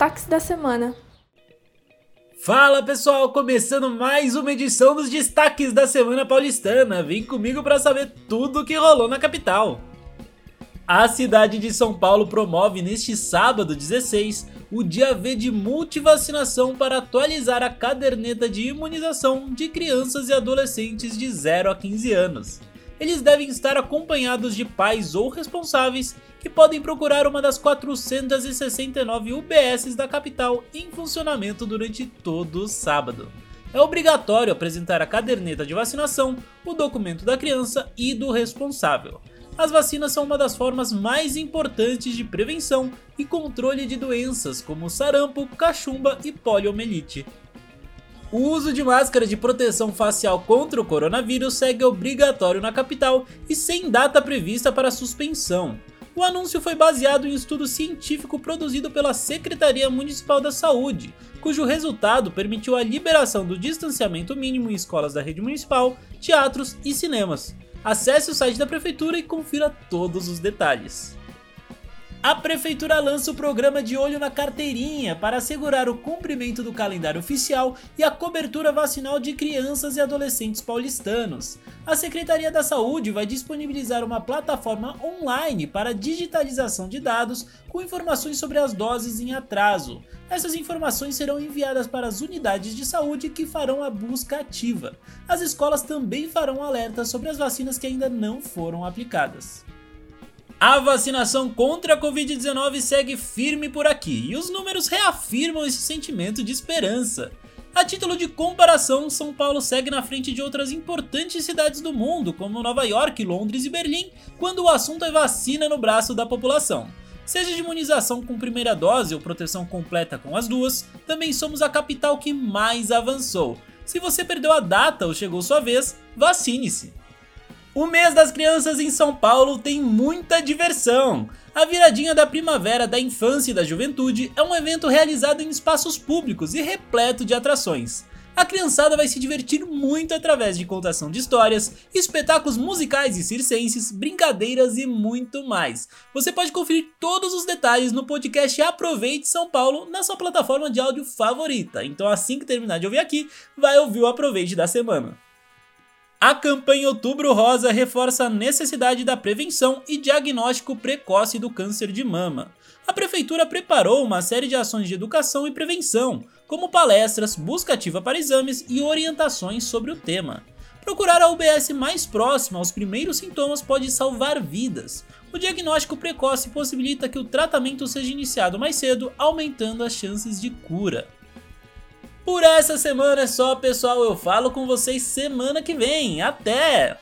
destaques da semana. Fala pessoal, começando mais uma edição dos destaques da Semana Paulistana. Vem comigo para saber tudo o que rolou na capital. A cidade de São Paulo promove neste sábado 16 o dia V de multivacinação para atualizar a caderneta de imunização de crianças e adolescentes de 0 a 15 anos eles devem estar acompanhados de pais ou responsáveis que podem procurar uma das 469 UBSs da capital em funcionamento durante todo o sábado. É obrigatório apresentar a caderneta de vacinação, o documento da criança e do responsável. As vacinas são uma das formas mais importantes de prevenção e controle de doenças como sarampo, cachumba e poliomielite. O uso de máscara de proteção facial contra o coronavírus segue obrigatório na capital e sem data prevista para suspensão. O anúncio foi baseado em estudo científico produzido pela Secretaria Municipal da Saúde, cujo resultado permitiu a liberação do distanciamento mínimo em escolas da rede municipal, teatros e cinemas. Acesse o site da prefeitura e confira todos os detalhes. A prefeitura lança o programa de olho na carteirinha para assegurar o cumprimento do calendário oficial e a cobertura vacinal de crianças e adolescentes paulistanos. A Secretaria da Saúde vai disponibilizar uma plataforma online para digitalização de dados com informações sobre as doses em atraso. Essas informações serão enviadas para as unidades de saúde que farão a busca ativa. As escolas também farão alertas sobre as vacinas que ainda não foram aplicadas. A vacinação contra a Covid-19 segue firme por aqui e os números reafirmam esse sentimento de esperança. A título de comparação, São Paulo segue na frente de outras importantes cidades do mundo, como Nova York, Londres e Berlim, quando o assunto é vacina no braço da população. Seja de imunização com primeira dose ou proteção completa com as duas, também somos a capital que mais avançou. Se você perdeu a data ou chegou sua vez, vacine-se! O mês das crianças em São Paulo tem muita diversão. A viradinha da primavera da infância e da juventude é um evento realizado em espaços públicos e repleto de atrações. A criançada vai se divertir muito através de contação de histórias, espetáculos musicais e circenses, brincadeiras e muito mais. Você pode conferir todos os detalhes no podcast Aproveite São Paulo na sua plataforma de áudio favorita. Então assim que terminar de ouvir aqui, vai ouvir o Aproveite da semana. A campanha Outubro Rosa reforça a necessidade da prevenção e diagnóstico precoce do câncer de mama. A prefeitura preparou uma série de ações de educação e prevenção, como palestras, busca ativa para exames e orientações sobre o tema. Procurar a UBS mais próxima aos primeiros sintomas pode salvar vidas. O diagnóstico precoce possibilita que o tratamento seja iniciado mais cedo, aumentando as chances de cura. Por essa semana é só, pessoal. Eu falo com vocês semana que vem. Até!